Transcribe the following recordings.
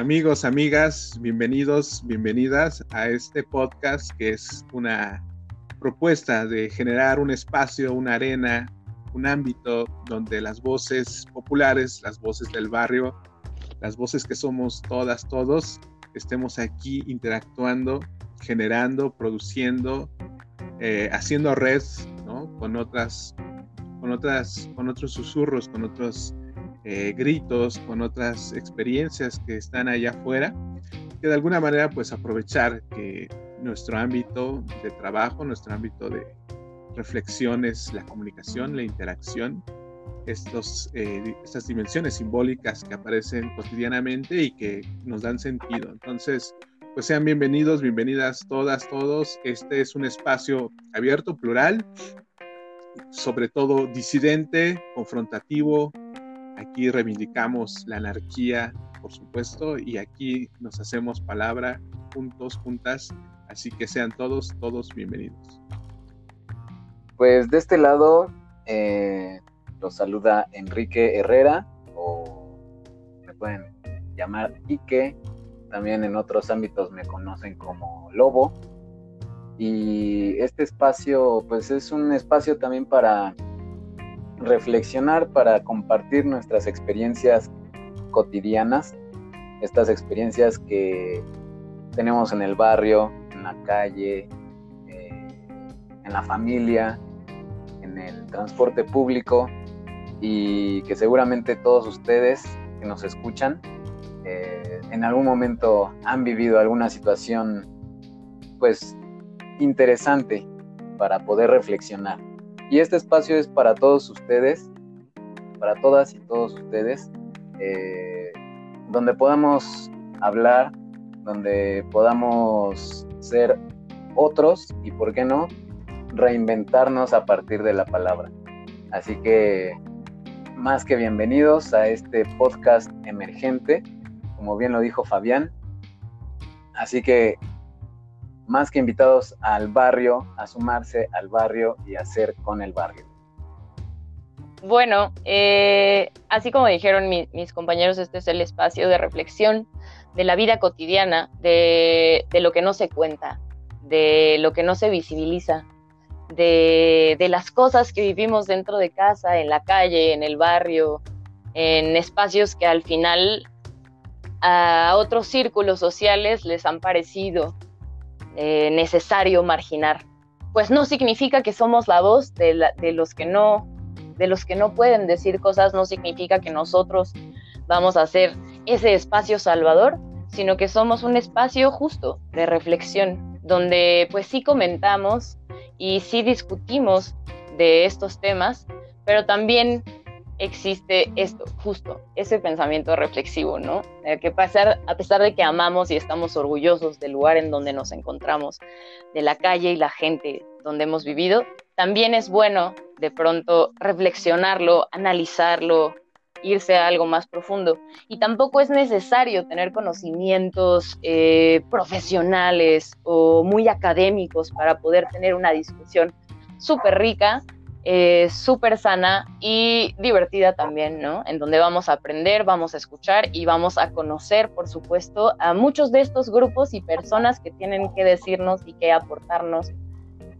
Amigos, amigas, bienvenidos, bienvenidas a este podcast que es una propuesta de generar un espacio, una arena, un ámbito donde las voces populares, las voces del barrio, las voces que somos todas, todos, estemos aquí interactuando, generando, produciendo, eh, haciendo red con otras, con otras, con otros susurros, con otros eh, gritos, con otras experiencias que están allá afuera, que de alguna manera pues aprovechar que nuestro ámbito de trabajo, nuestro ámbito de reflexión es la comunicación, la interacción, estos, eh, estas dimensiones simbólicas que aparecen cotidianamente y que nos dan sentido. Entonces, pues sean bienvenidos, bienvenidas todas, todos. Este es un espacio abierto, plural, sobre todo disidente, confrontativo, Aquí reivindicamos la anarquía, por supuesto, y aquí nos hacemos palabra juntos, juntas. Así que sean todos, todos bienvenidos. Pues de este lado eh, los saluda Enrique Herrera, o me pueden llamar Ike. También en otros ámbitos me conocen como Lobo. Y este espacio, pues es un espacio también para reflexionar, para compartir nuestras experiencias cotidianas, estas experiencias que tenemos en el barrio, en la calle, eh, en la familia, en el transporte público y que seguramente todos ustedes que nos escuchan eh, en algún momento han vivido alguna situación pues interesante para poder reflexionar. Y este espacio es para todos ustedes, para todas y todos ustedes, eh, donde podamos hablar, donde podamos ser otros y, ¿por qué no?, reinventarnos a partir de la palabra. Así que, más que bienvenidos a este podcast emergente, como bien lo dijo Fabián. Así que más que invitados al barrio, a sumarse al barrio y a hacer con el barrio. Bueno, eh, así como dijeron mis compañeros, este es el espacio de reflexión de la vida cotidiana, de, lo que no se cuenta, de lo que no se visibiliza, de, de, las cosas que vivimos dentro de casa, en la calle, en el barrio, en espacios que al final a otros círculos sociales les han parecido eh, necesario marginar. Pues no significa que somos la voz de, los que no, de los que no pueden decir cosas, no significa que nosotros vamos a ser ese espacio salvador, sino que somos un espacio justo de reflexión, donde pues sí comentamos y sí discutimos de estos temas, pero también existe esto, justo, ese pensamiento reflexivo, ¿no? que pasar, a pesar de que amamos y estamos orgullosos del lugar en donde nos encontramos, de la calle y la gente donde hemos vivido, también es bueno de pronto reflexionarlo, analizarlo, irse a algo más profundo. Y tampoco es necesario tener conocimientos eh, profesionales o muy académicos para poder tener una discusión súper rica eh, súper sana y divertida también, ¿no? En donde vamos a aprender, vamos a escuchar y vamos a conocer, por supuesto, a muchos de estos grupos y personas que tienen que decirnos y que aportarnos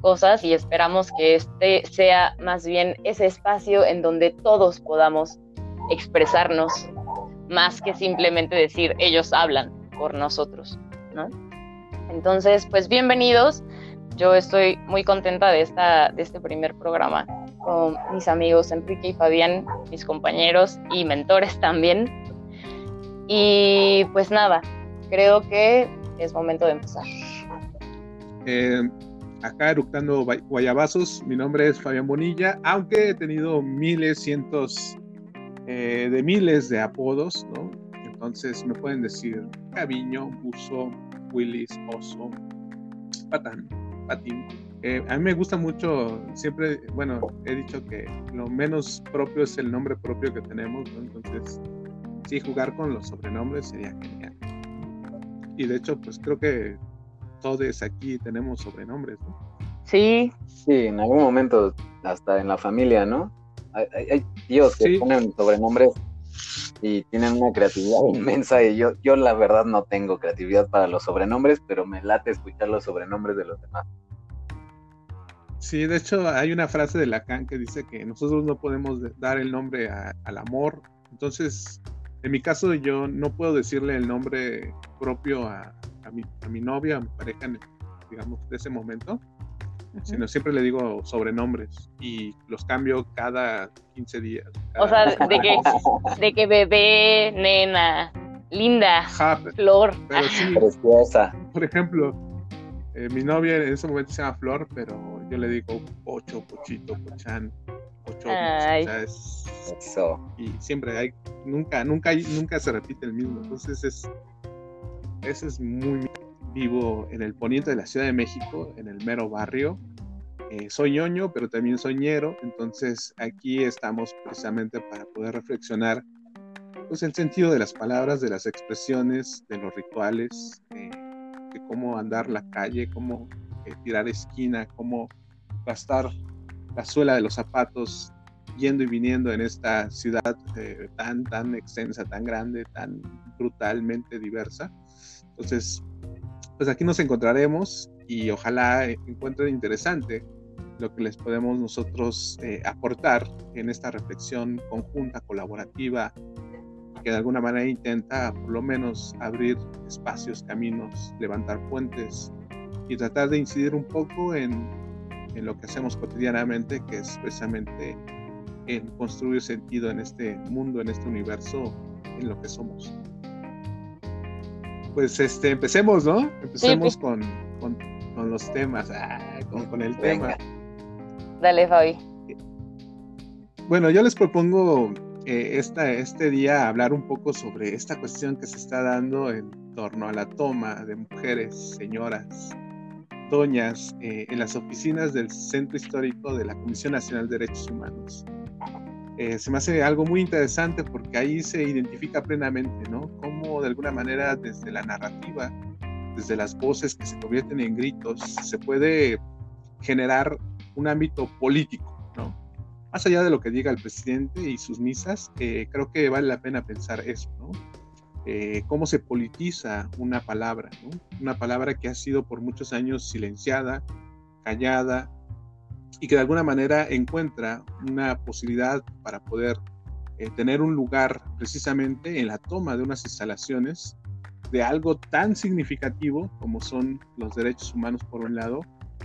cosas y esperamos que este sea más bien ese espacio en donde todos podamos expresarnos más que simplemente decir ellos hablan por nosotros, ¿no? Entonces, pues bienvenidos yo estoy muy contenta de, esta, de este primer programa con mis amigos Enrique y Fabián, mis compañeros y mentores también. Y pues nada, creo que es momento de empezar. Eh, acá eructando guayabazos, mi nombre es Fabián Bonilla, aunque he tenido miles, cientos eh, de miles de apodos, ¿no? Entonces me pueden decir Caviño, Buzo, Willis, Oso, Patán, eh, a mí me gusta mucho, siempre, bueno, he dicho que lo menos propio es el nombre propio que tenemos, ¿no? Entonces, sí, jugar con los sobrenombres sería genial. Y de hecho, pues creo que todos aquí tenemos sobrenombres, ¿no? Sí. Sí, en algún momento, hasta en la familia, ¿no? Hay, tíos que ponen sobrenombres y tienen una creatividad inmensa y yo, yo la verdad no tengo creatividad para los sobrenombres, pero me late escuchar los sobrenombres de los demás. Sí, de hecho hay una frase de Lacan que dice que nosotros no podemos dar el nombre al amor. Entonces, en mi caso yo no puedo decirle el nombre propio a, mi, a mi novia, a mi pareja, digamos, de ese momento, sino siempre le digo sobrenombres y los cambio cada 15 días. O sea, de que, de que bebé, nena, linda, flor. Pero sí, preciosa. Por ejemplo, eh, mi novia en ese momento se llama Flor, pero yo le digo Pocho, Pochito, Pochán, Pocho. Eso. Y siempre hay, nunca, nunca, nunca se repite el mismo. Entonces es, eso es muy vivo en el poniente de la Ciudad de México, en el mero barrio. Eh, soy ñoño, pero también soñero, entonces aquí estamos precisamente para poder reflexionar pues, el sentido de las palabras, de las expresiones, de los rituales, eh, de cómo andar la calle, cómo eh, tirar esquina, cómo gastar la suela de los zapatos yendo y viniendo en esta ciudad tan, tan extensa, tan grande, tan brutalmente diversa. Entonces, pues aquí nos encontraremos y ojalá encuentren interesante lo que les podemos nosotros eh, aportar en esta reflexión conjunta, colaborativa, que de alguna manera intenta por lo menos abrir espacios, caminos, levantar puentes y tratar de incidir un poco en, en lo que hacemos cotidianamente, que es precisamente en construir sentido en este mundo, en este universo, en lo que somos pues este, empecemos, ¿no? Empecemos con, los temas, ah, con, el tema. Dale, Fabi. Bueno, yo les propongo eh, esta, este día hablar un poco sobre esta cuestión que se está dando en torno a la toma de mujeres, señoras, doñas, eh, en las oficinas del Centro Histórico de la Comisión Nacional de Derechos Humanos. Eh, se me hace algo muy interesante porque ahí se identifica plenamente, ¿no? Cómo de alguna manera desde la narrativa, desde las voces que se convierten en gritos, se puede generar un ámbito político, ¿no? Más allá de lo que diga el presidente y sus misas, eh, creo que vale la pena pensar eso, ¿no? Eh, cómo se politiza una palabra, ¿no? Una palabra que ha sido por muchos años silenciada, callada, y que de alguna manera encuentra una posibilidad para poder eh, tener un lugar precisamente en la toma de unas instalaciones de algo tan significativo como son los derechos humanos por un lado,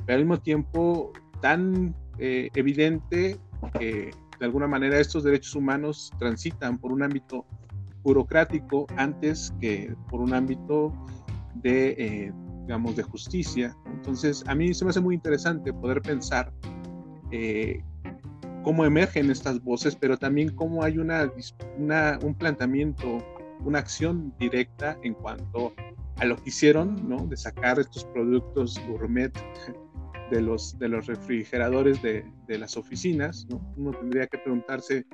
pero al mismo tiempo tan eh, evidente que de alguna manera estos derechos humanos transitan por un ámbito burocrático antes que por un ámbito de, eh, digamos, de justicia. Entonces, a mí se me hace muy interesante poder pensar eh, cómo emergen estas voces, pero también cómo hay una, un planteamiento, una acción directa en cuanto a lo que hicieron, ¿no? De sacar estos productos gourmet de los, de los refrigeradores de, de las oficinas, ¿no? Uno tendría que preguntarse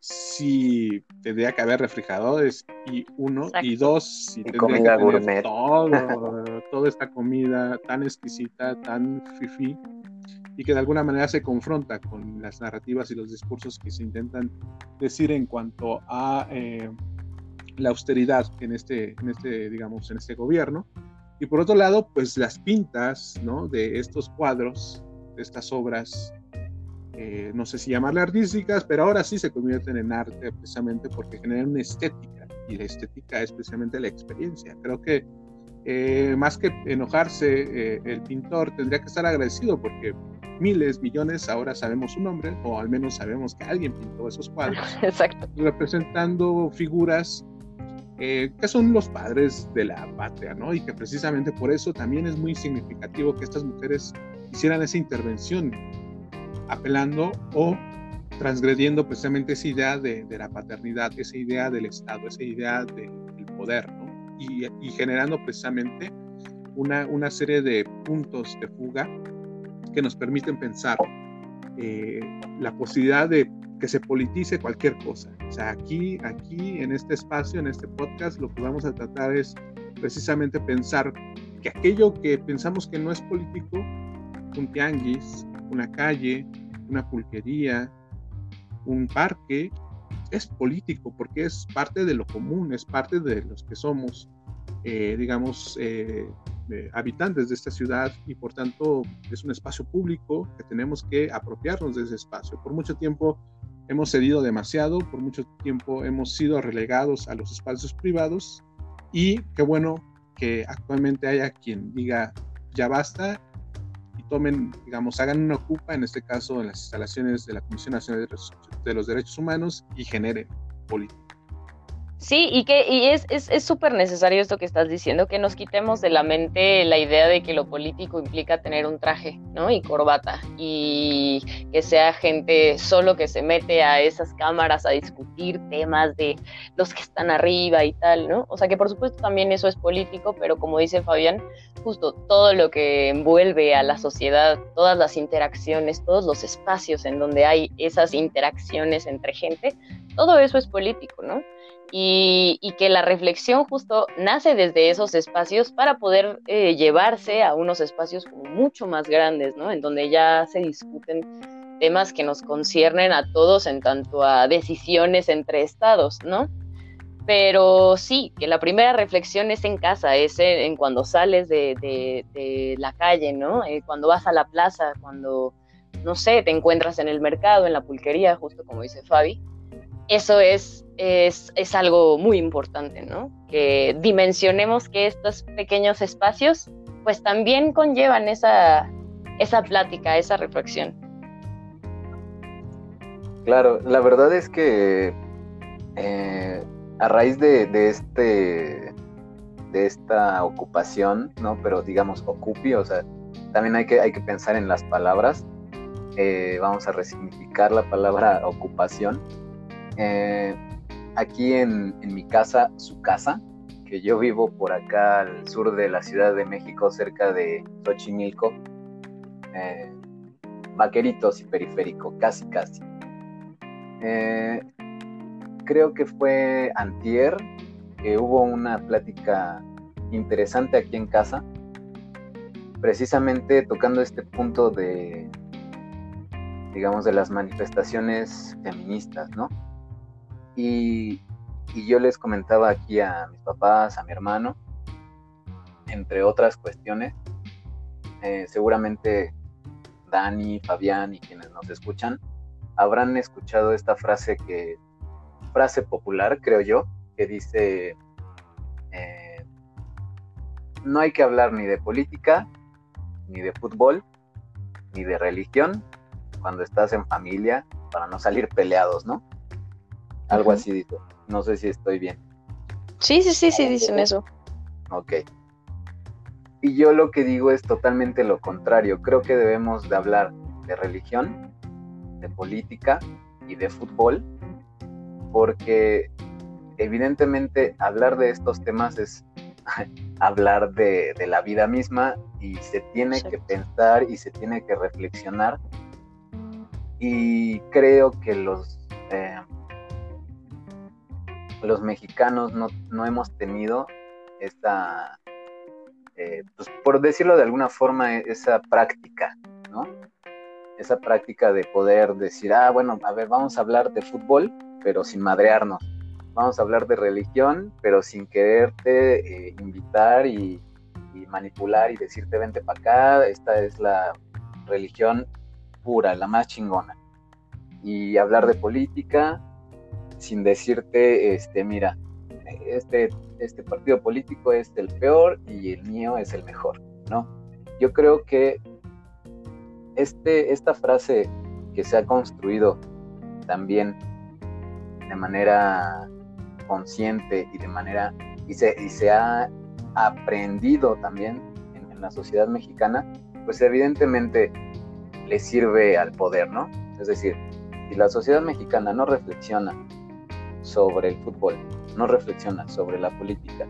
si tendría que haber refrigeradores y uno y dos si tendría que tener todo toda esta comida tan exquisita tan fifi y que de alguna manera se confronta con las narrativas y los discursos que se intentan decir en cuanto a eh, la austeridad en este, en este, digamos, en este gobierno. Y por otro lado, pues las pintas, ¿no? De estos cuadros, de estas obras, eh, no sé si llamarle artísticas, pero ahora sí se convierten en arte precisamente porque generan una estética y la estética es precisamente la experiencia. Creo que eh, más que enojarse, el pintor tendría que estar agradecido porque miles, millones, ahora sabemos su nombre, o al menos sabemos que alguien pintó esos cuadros. Exacto. Representando figuras eh, que son los padres de la patria, ¿no? Y que precisamente por eso también es muy significativo que estas mujeres hicieran esa intervención, apelando o transgrediendo precisamente esa idea de, la paternidad, esa idea del Estado, esa idea del poder, ¿no? Y, generando precisamente una, una serie de puntos de fuga que nos permiten pensar eh, la posibilidad de que se politice cualquier cosa. O sea, aquí, aquí en este espacio, en este podcast, lo que vamos a tratar es precisamente pensar que aquello que pensamos que no es político, un tianguis, una calle, una pulquería, un parque, es político, porque es parte de lo común, es parte de los que somos, eh, digamos, eh, habitantes de esta ciudad y por tanto es un espacio público que tenemos que apropiarnos de ese espacio. Por mucho tiempo hemos cedido demasiado, por mucho tiempo hemos sido relegados a los espacios privados y qué bueno que actualmente haya quien diga ya basta tomen, digamos, hagan una ocupa, en este caso en las instalaciones de la Comisión Nacional de los Derechos Humanos y generen política. Sí, y que y es súper necesario esto que estás diciendo, que nos quitemos de la mente la idea de que lo político implica tener un traje, ¿no? Y corbata, y que sea gente solo que se mete a esas cámaras a discutir temas de los que están arriba y tal, ¿no? O sea que por supuesto también eso es político, pero como dice Fabián, justo todo lo que envuelve a la sociedad, todas las interacciones, todos los espacios en donde hay esas interacciones entre gente, todo eso es político, ¿no? Y, que la reflexión justo nace desde esos espacios para poder eh, llevarse a unos espacios mucho más grandes, ¿no? En donde ya se discuten temas que nos conciernen a todos en tanto a decisiones entre estados, ¿no? Pero sí, que la primera reflexión es en casa, es en, cuando sales de, la calle, ¿no? Eh, cuando vas a la plaza, cuando, no sé, te encuentras en el mercado, en la pulquería, justo como dice Fabi. Eso es es, algo muy importante, ¿no? Que dimensionemos que estos pequeños espacios pues también conllevan esa, esa plática, esa reflexión. Claro, la verdad es que eh, a raíz de, este de esta ocupación, ¿no? Pero digamos ocupi, o sea, también hay que, hay que pensar en las palabras. Eh, vamos a resignificar la palabra ocupación. Eh, aquí en, mi casa, su casa, que yo vivo por acá al sur de la Ciudad de México, cerca de Xochimilco, eh, Vaqueritos y Periférico, casi casi. Eh, creo que fue antier que hubo una plática interesante aquí en casa, precisamente tocando este punto de, digamos, de las manifestaciones feministas, ¿no? Y, yo les comentaba aquí a mis papás, a mi hermano, entre otras cuestiones, eh, seguramente Dani, Fabián y quienes nos escuchan habrán escuchado esta frase que, frase popular creo yo, que dice, eh, no hay que hablar ni de política, ni de fútbol, ni de religión cuando estás en familia para no salir peleados, ¿no? Algo así dijo. No sé si estoy bien. Sí, sí, sí, sí, dicen eso. Ok. Y yo lo que digo es totalmente lo contrario. Creo que debemos de hablar de religión, de política y de fútbol, porque evidentemente hablar de estos temas es hablar de, la vida misma y se tiene que pensar y se tiene que reflexionar. Y creo que los eh, los mexicanos no, hemos tenido esta, eh, pues por decirlo de alguna forma, e, esa práctica, ¿no? Esa práctica de poder decir, ah, bueno, a ver, vamos a hablar de fútbol, pero sin madrearnos. Vamos a hablar de religión, pero sin quererte eh, invitar y, y manipular y decirte, vente para acá, esta es la religión pura, la más chingona. Y hablar de política, sin decirte, este, mira, este, este partido político es el peor y el mío es el mejor, ¿no? Yo creo que este, esta frase que se ha construido también de manera consciente y de manera y se, y se ha aprendido también en, en, la sociedad mexicana, pues evidentemente le sirve al poder, ¿no? Es decir, si la sociedad mexicana no reflexiona sobre el fútbol, no reflexiona sobre la política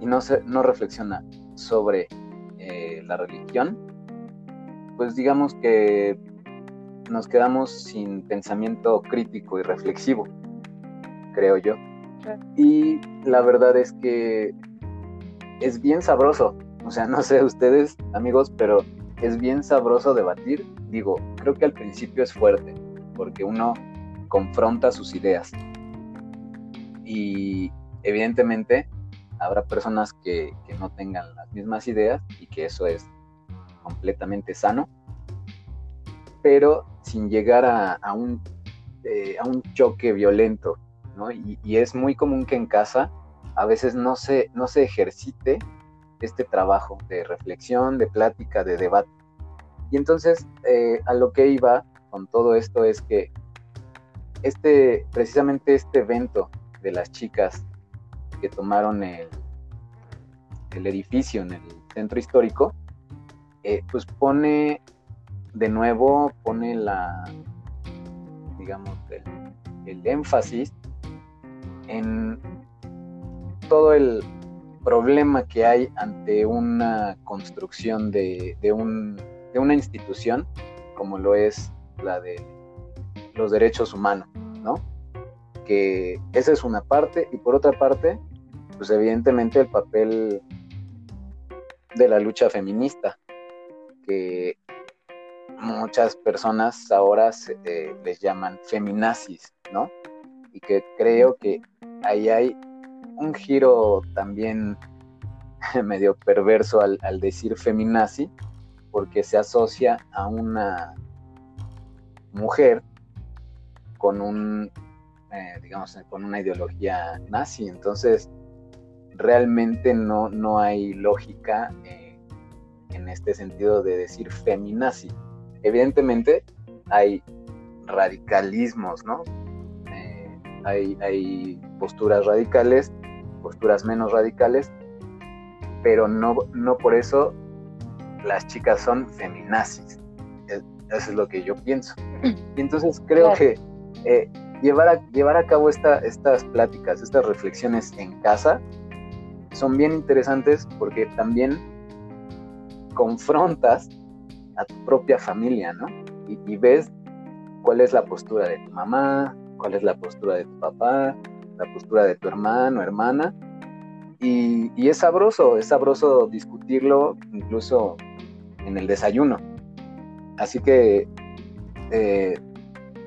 y no, se, no reflexiona sobre eh, la religión, pues digamos que nos quedamos sin pensamiento crítico y reflexivo, creo yo. Y la verdad es que es bien sabroso, o sea, no sé ustedes amigos, pero es bien sabroso debatir. Digo, creo que al principio es fuerte, porque uno confronta sus ideas. Y evidentemente habrá personas que, no tengan las mismas ideas y que eso es completamente sano, pero sin llegar a, un, eh, a un choque violento, ¿no? Y, es muy común que en casa a veces no se, no se ejercite este trabajo de reflexión, de plática, de debate. Y entonces eh, a lo que iba con todo esto es que este, precisamente este evento de las chicas que tomaron el, el edificio en el centro histórico, eh, pues pone de nuevo, pone la, digamos, el, énfasis en todo el problema que hay ante una construcción de, de, un, de una institución como lo es la de los derechos humanos, ¿no? Que esa es una parte y por otra parte, pues evidentemente el papel de la lucha feminista, que muchas personas ahora eh, les llaman feminazis, ¿no? Y que creo que ahí hay un giro también medio perverso al, decir feminazi, porque se asocia a una mujer con un, eh, digamos, con una ideología nazi. Entonces, realmente no, no hay lógica eh, en este sentido de decir feminazi. Evidentemente hay radicalismos, ¿no? Eh, hay, hay, posturas radicales, posturas menos radicales, pero no, no por eso las chicas son feminazis. Eso es lo que yo pienso. Y entonces creo que eh, llevar, a, llevar a cabo esta, estas pláticas, estas reflexiones en casa, son bien interesantes porque también confrontas a tu propia familia, ¿no? Y, ves cuál es la postura de tu mamá, cuál es la postura de tu papá, la postura de tu hermano, hermana. Y, es sabroso, es sabroso discutirlo incluso en el desayuno. Así que eh,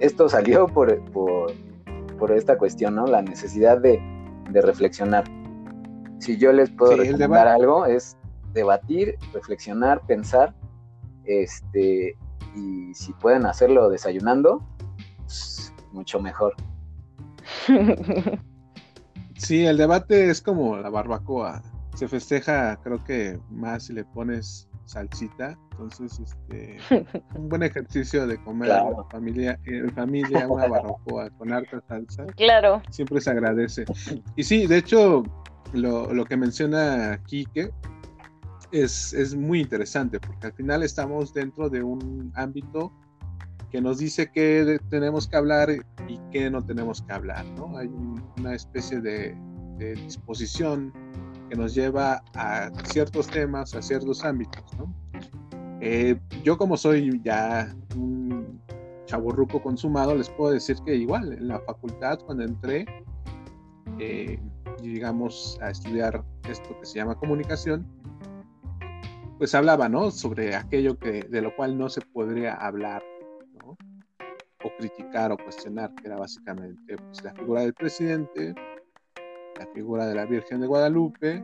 esto salió por, por, esta cuestión, ¿no? La necesidad de, de reflexionar si yo les puedo recomendar algo, es debatir, reflexionar, pensar, este, y si pueden hacerlo desayunando, pues, mucho mejor. Sí, el debate es como la barbacoa. Se festeja, creo que más si le pones salsita. Entonces, este, un buen ejercicio de comer en familia, en familia una barbacoa con harta salsa. Claro. Siempre se agradece. Y sí, de hecho, lo, que menciona Quique es, es, muy interesante porque al final estamos dentro de un ámbito que nos dice qué tenemos que hablar y qué no tenemos que hablar, ¿no? Hay una especie de, disposición que nos lleva a ciertos temas, a ciertos ámbitos, ¿no? Eh, yo como soy ya un chaburruco consumado, les puedo decir que igual en la facultad cuando entré, eh, llegamos a estudiar esto que se llama comunicación, pues hablaba, ¿no? Sobre aquello que, de lo cual no se podría hablar. O criticar o cuestionar, que era básicamente pues, la figura del presidente, la figura de la Virgen de Guadalupe,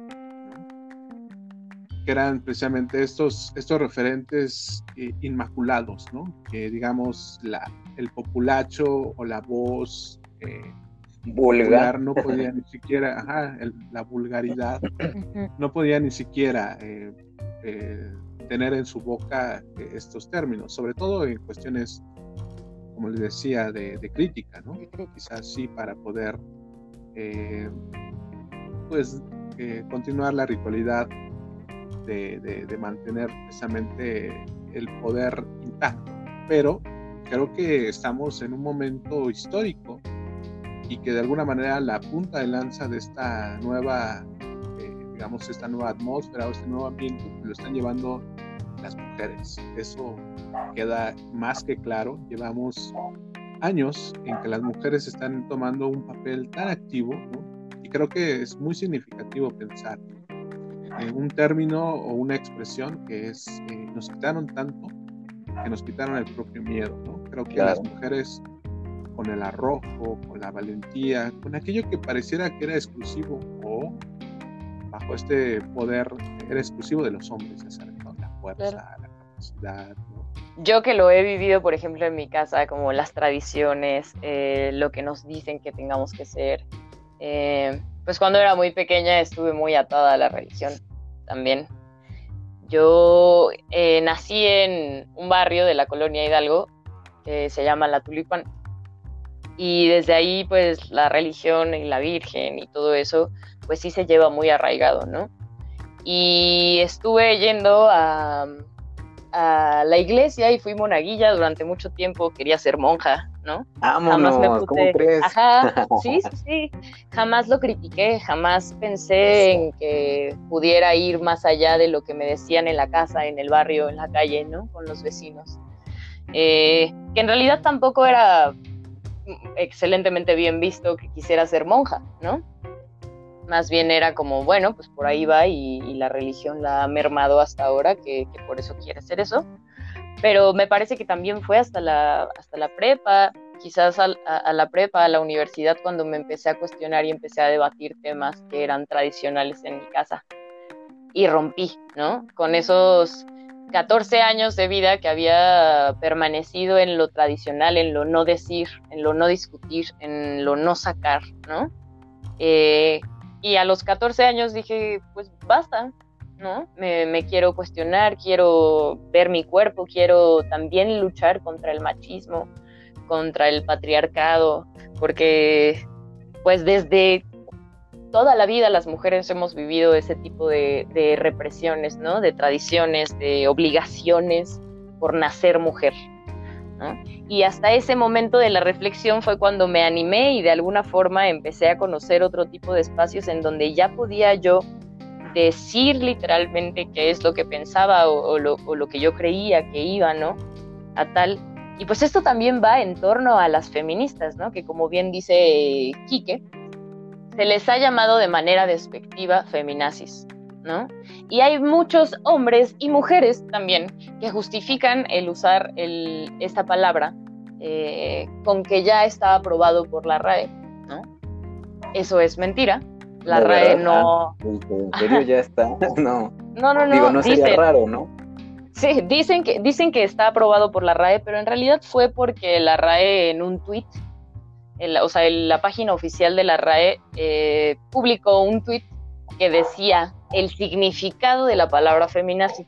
que eran precisamente estos, estos referentes eh, inmaculados, ¿no? Que digamos la, el populacho o la voz eh, vulgar no podía ni siquiera, ajá, la vulgaridad, no podía ni siquiera eh, eh, tener en su boca eh, estos términos, sobre todo en cuestiones, como les decía, de, crítica, ¿no? Quizás sí para poder, pues, continuar la ritualidad de, de mantener precisamente el poder intacto. Pero creo que estamos en un momento histórico y que de alguna manera la punta de lanza de esta nueva, eh, digamos, esta nueva atmósfera o este nuevo ambiente lo están llevando las mujeres. Eso queda más que claro. Llevamos años en que las mujeres están tomando un papel tan activo y creo que es muy significativo pensar en un término o una expresión que es eh, nos quitaron tanto que nos quitaron el propio miedo. ¿no? Creo que las mujeres con el arrojo, con la valentía, con aquello que pareciera que era exclusivo o bajo este poder era exclusivo de los hombres, la fuerza, la capacidad. Yo que lo he vivido, por ejemplo, en mi casa, como las tradiciones, eh, lo que nos dicen que tengamos que ser. Eh, pues cuando era muy pequeña estuve muy atada a la religión también. Yo eh, nací en un barrio de la colonia Hidalgo que se llama La Tulipán. Y desde ahí, pues la religión y la Virgen y todo eso, pues sí se lleva muy arraigado, ¿no? Y estuve yendo a, a la iglesia y fui monaguilla durante mucho tiempo, quería ser monja, ¿no? jamás me puse... Ajá, sí, sí, sí, jamás lo critiqué, jamás pensé en que pudiera ir más allá de lo que me decían en la casa, en el barrio, en la calle, ¿no? Con los vecinos. Eh, que en realidad tampoco era excelentemente bien visto que quisiera ser monja, ¿no? Más bien era como, bueno, pues por ahí va y, la religión la ha mermado hasta ahora, que, por eso quiere hacer eso. Pero me parece que también fue hasta la, hasta la prepa, quizás a, a, la prepa, a la universidad, cuando me empecé a cuestionar y empecé a debatir temas que eran tradicionales en mi casa. Y rompí, ¿no? Con esos 14 años de vida que había permanecido en lo tradicional, en lo no decir, en lo no discutir, en lo no sacar, ¿no? Eh, y a los 14 años dije, pues basta, ¿no? Me, quiero cuestionar, quiero ver mi cuerpo, quiero también luchar contra el machismo, contra el patriarcado, porque pues desde toda la vida las mujeres hemos vivido ese tipo de, represiones, ¿no? De tradiciones, de obligaciones por nacer mujer. Y hasta ese momento de la reflexión fue cuando me animé y de alguna forma empecé a conocer otro tipo de espacios en donde ya podía yo decir literalmente qué es lo que pensaba o, lo, que yo creía que iba, ¿no? A tal. Y pues esto también va en torno a las feministas, ¿no? Que como bien dice Quique, se les ha llamado de manera despectiva feminazis. Y hay muchos hombres y mujeres también que justifican el usar esta palabra eh, con que ya está aprobado por la RAE, ¿no? Eso es mentira. La RAE no. Ah, ¿En serio ya está? No. No, no, no. Digo, no sería raro, ¿no? Sí, dicen que, dicen que está aprobado por la RAE, pero en realidad fue porque la RAE en un tweet, o sea, la página oficial de la RAE eh, publicó un tweet que decía el significado de la palabra feminazi,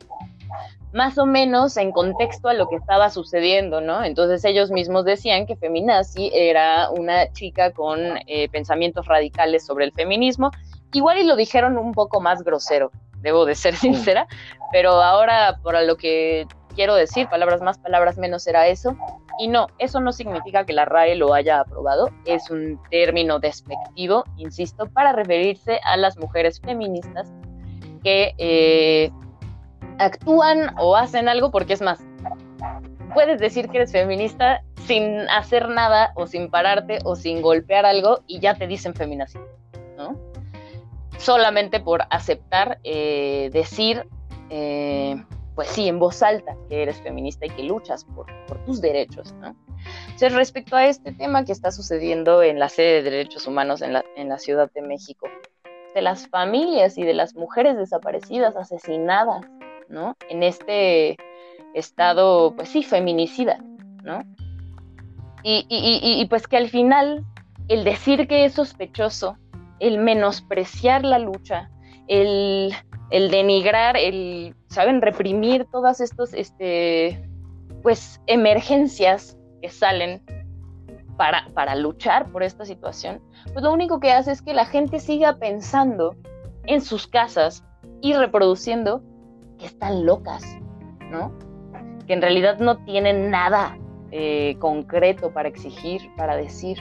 más o menos en contexto a lo que estaba sucediendo, ¿no? Entonces ellos mismos decían que feminazi era una chica con eh, pensamientos radicales sobre el feminismo, igual y lo dijeron un poco más grosero, debo de ser sincera, pero ahora por lo que quiero decir, palabras más, palabras menos era eso. Y no, eso no significa que la RAE lo haya aprobado, es un término despectivo, insisto, para referirse a las mujeres feministas que eh, actúan o hacen algo porque es más, puedes decir que eres feminista sin hacer nada o sin pararte o sin golpear algo y ya te dicen feminazi, ¿no? Solamente por aceptar, eh, decir, eh, pues sí, en voz alta que eres feminista y que luchas por, tus derechos, ¿no? Entonces, respecto a este tema que está sucediendo en la sede de derechos humanos en la, en la Ciudad de México, de las familias y de las mujeres desaparecidas, asesinadas, ¿no? En este estado, pues sí, feminicida, ¿no? Y, y, pues que al final el decir que es sospechoso, el menospreciar la lucha, el, denigrar, el, ¿saben?, reprimir todas estas, este, pues, emergencias que salen para, para luchar por esta situación, pues lo único que hace es que la gente siga pensando en sus casas y reproduciendo que están locas, ¿no? Que en realidad no tienen nada eh, concreto para exigir, para decir.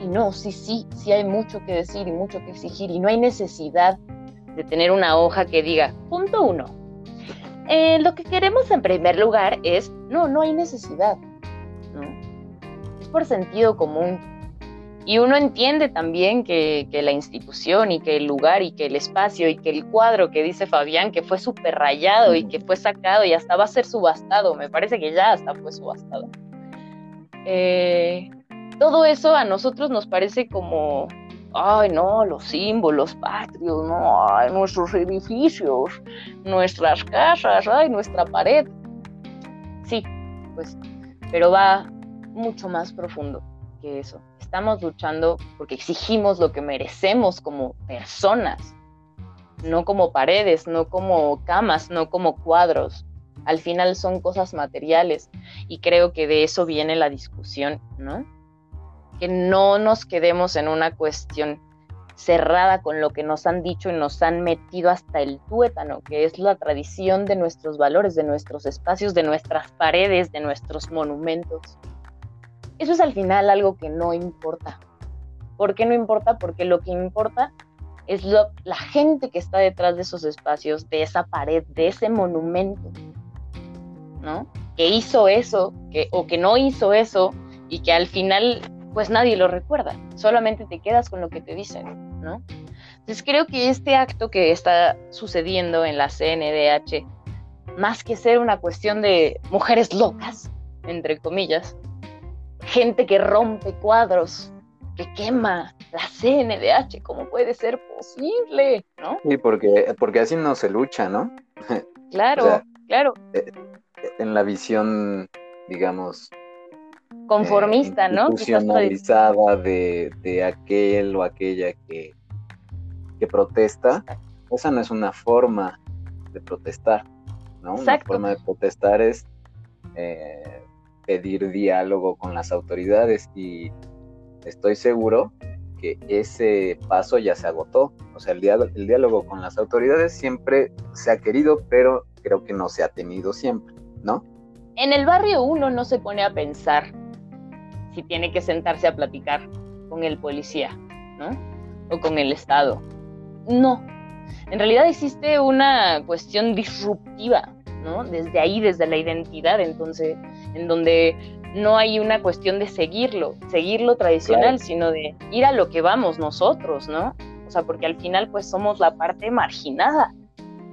Y no, sí, sí, sí hay mucho que decir y mucho que exigir y no hay necesidad de tener una hoja que diga, punto uno, eh, lo que queremos en primer lugar es, no, no hay necesidad, ¿no? Es por sentido común. Y uno entiende también que, la institución y que el lugar y que el espacio y que el cuadro que dice Fabián, que fue súper rayado y que fue sacado y hasta va a ser subastado, me parece que ya hasta fue subastado. Eh, todo eso a nosotros nos parece como, ay, no, los símbolos patrios, no, nuestros edificios, nuestras casas, ay, nuestra pared. Sí, pues, pero va mucho más profundo que eso. Estamos luchando porque exigimos lo que merecemos como personas, no como paredes, no como camas, no como cuadros. Al final son cosas materiales y creo que de eso viene la discusión, ¿no? Que no nos quedemos en una cuestión cerrada con lo que nos han dicho y nos han metido hasta el tuétano, que es la tradición de nuestros valores, de nuestros espacios, de nuestras paredes, de nuestros monumentos. Eso es al final algo que no importa. ¿Por qué no importa? Porque lo que importa es lo, la gente que está detrás de esos espacios, de esa pared, de ese monumento, ¿no? Que hizo eso, que, o que no hizo eso, y que al final, pues nadie lo recuerda, solamente te quedas con lo que te dicen, ¿no? Entonces creo que este acto que está sucediendo en la CNDH, más que ser una cuestión de mujeres locas, entre comillas, gente que rompe cuadros, que quema la CNDH, ¿cómo puede ser posible? ¿No? Sí, porque, porque así no se lucha, ¿no? Claro, claro. Eh, en la visión, digamos, conformista, ¿no? Institucionalizada de, de aquel o aquella que, que protesta, esa no es una forma de protestar, ¿no? Una forma de protestar es eh, pedir diálogo con las autoridades y estoy seguro que ese paso ya se agotó. O sea, el diálogo, el diálogo con las autoridades siempre se ha querido, pero creo que no se ha tenido siempre, ¿no? En el barrio uno no se pone a pensar si tiene que sentarse a platicar con el policía, ¿no? O con el Estado. No. En realidad existe una cuestión disruptiva, ¿no? Desde ahí, desde la identidad, entonces, en donde no hay una cuestión de seguirlo, seguirlo tradicional, sino de ir a lo que vamos nosotros, ¿no? O sea, porque al final pues somos la parte marginada.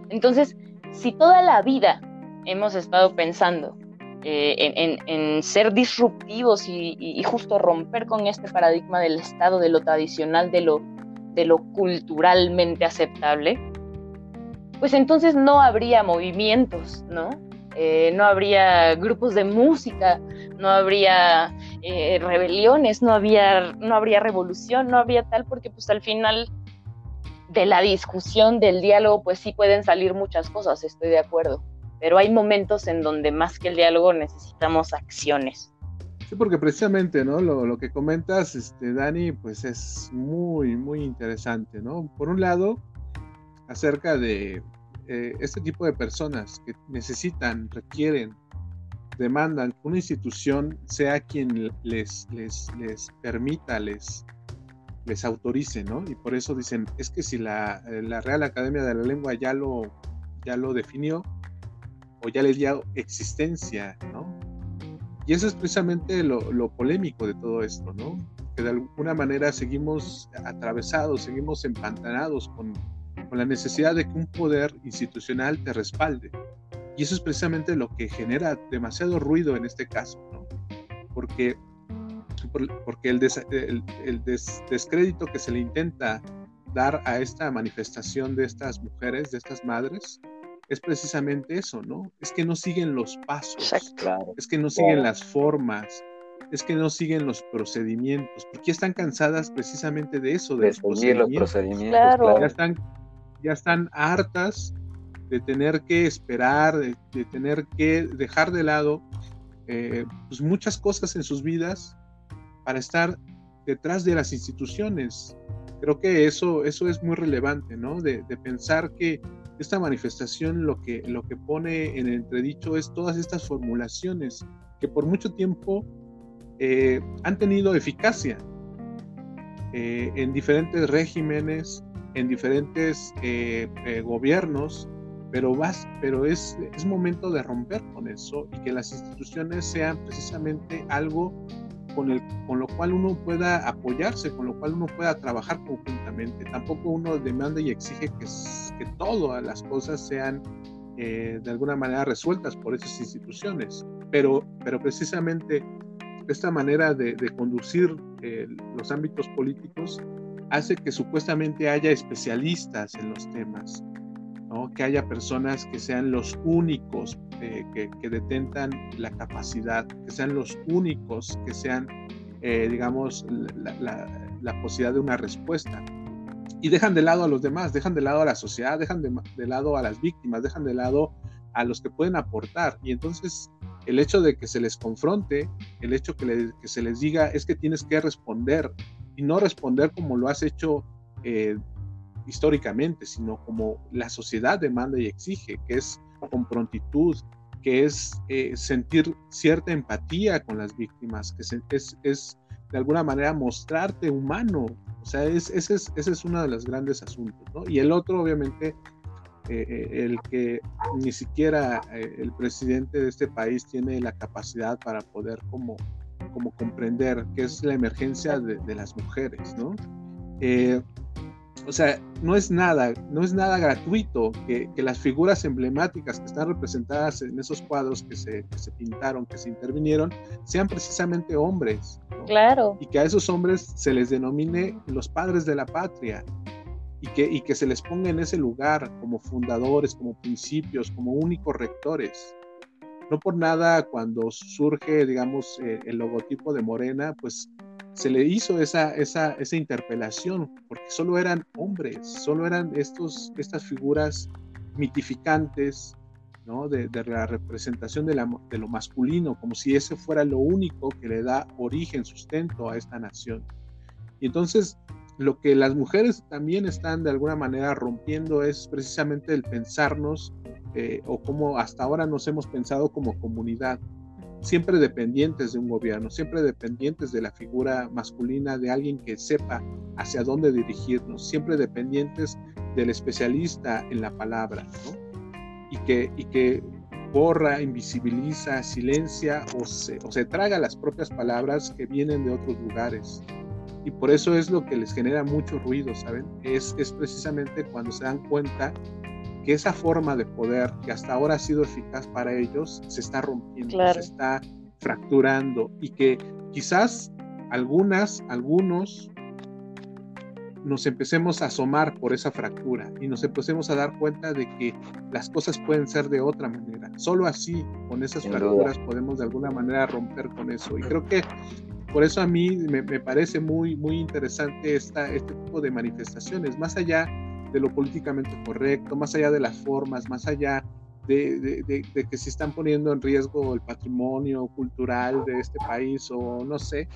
Entonces, si toda la vida hemos estado pensando eh, en, ser disruptivos y, justo romper con este paradigma del Estado, de lo tradicional, de lo, de lo culturalmente aceptable, pues entonces no habría movimientos, ¿no? Eh, no habría grupos de música, no habría eh, rebeliones, no, había, no habría revolución, no habría tal, porque pues al final de la discusión, del diálogo, pues sí pueden salir muchas cosas, estoy de acuerdo, pero hay momentos en donde más que el diálogo necesitamos acciones. Sí, porque precisamente, ¿no? Lo, lo que comentas, este, Dani, pues es muy, muy interesante, ¿no? Por un lado, acerca de eh, este tipo de personas que necesitan, requieren, demandan que una institución sea quien les, les, les permita, les, les autorice, ¿no? Y por eso dicen, es que si la, la, Real Academia de la Lengua ya lo, ya lo definió o ya le dio existencia, ¿no? Y eso es precisamente lo, polémico de todo esto, ¿no? Que de alguna manera seguimos atravesados, seguimos empantanados con, la necesidad de que un poder institucional te respalde. Y eso es precisamente lo que genera demasiado ruido en este caso, ¿no? Porque, porque el, el, descrédito que se le intenta dar a esta manifestación de estas mujeres, de estas madres, es precisamente eso, ¿no? Es que no siguen los pasos, es que no siguen las formas, es que no siguen los procedimientos, porque están cansadas precisamente de eso, de, los procedimientos. Ya están ya están hartas de tener que esperar, de, tener que dejar de lado eh, pues muchas cosas en sus vidas para estar detrás de las instituciones. Creo que eso, eso es muy relevante, ¿no? De, pensar que esta manifestación lo que, lo que pone en entredicho es todas estas formulaciones que por mucho tiempo eh, han tenido eficacia eh, en diferentes regímenes, en diferentes eh, gobiernos, pero, vas, pero es, es momento de romper con eso y que las instituciones sean precisamente algo con, el, con lo cual uno pueda apoyarse, con lo cual uno pueda trabajar conjuntamente. Tampoco uno demanda y exige que, que todas las cosas sean eh, de alguna manera resueltas por esas instituciones, pero, pero precisamente esta manera de, conducir eh, los ámbitos políticos hace que supuestamente haya especialistas en los temas, que haya personas que sean los únicos eh, que, detentan la capacidad, que sean los únicos que sean, eh, digamos, la, posibilidad de una respuesta. Y dejan de lado a los demás, dejan de lado a la sociedad, dejan de, lado a las víctimas, dejan de lado a los que pueden aportar. Y entonces el hecho de que se les confronte, el hecho que, que se les diga es que tienes que responder y no responder como lo has hecho eh, históricamente, sino como la sociedad demanda y exige, que es con prontitud, que es eh, sentir cierta empatía con las víctimas, que es, de alguna manera mostrarte humano. O sea, es, ese, es, ese es uno de los grandes asuntos. ¿no? Y el otro, obviamente, eh, eh, el que ni siquiera el presidente de este país tiene la capacidad para poder como, como comprender que es la emergencia de, de las mujeres, ¿no? O sea, no es nada, no es nada gratuito que, las figuras emblemáticas que están representadas en esos cuadros que se, pintaron, que se intervinieron, sean precisamente hombres. Claro. Y que a esos hombres se les denomine los padres de la patria. Y que, y que se les ponga en ese lugar como fundadores, como principios, como únicos rectores. No por nada cuando surge, digamos, eh, el logotipo de Morena, pues se le hizo esa, esa, esa interpelación, porque solo eran hombres, solo eran estos, estas figuras mitificantes, ¿no? de, la representación de, la, de, lo masculino, como si ese fuera lo único que le da origen, sustento a esta nación. Y entonces lo que las mujeres también están de alguna manera rompiendo es precisamente el pensarnos eh, o como hasta ahora nos hemos pensado como comunidad siempre dependientes de un gobierno, siempre dependientes de la figura masculina, de alguien que sepa hacia dónde dirigirnos, siempre dependientes del especialista en la palabra, ¿no? Y que, y que borra, invisibiliza, silencia o se, o se traga las propias palabras que vienen de otros lugares. Y por eso es lo que les genera mucho ruido, ¿saben? Es, es precisamente cuando se dan cuenta que esa forma de poder que hasta ahora ha sido eficaz para ellos se está rompiendo, se está fracturando y que quizás algunas, algunos nos empecemos a asomar por esa fractura y nos empecemos a dar cuenta de que las cosas pueden ser de otra manera. Solo así, con esas fracturas, podemos de alguna manera romper con eso. Y creo que por eso a mí me, parece muy, muy interesante esta, este tipo de manifestaciones, más allá de lo políticamente correcto, más allá de las formas, más allá de, que se están poniendo en riesgo el patrimonio cultural de este país o no sé,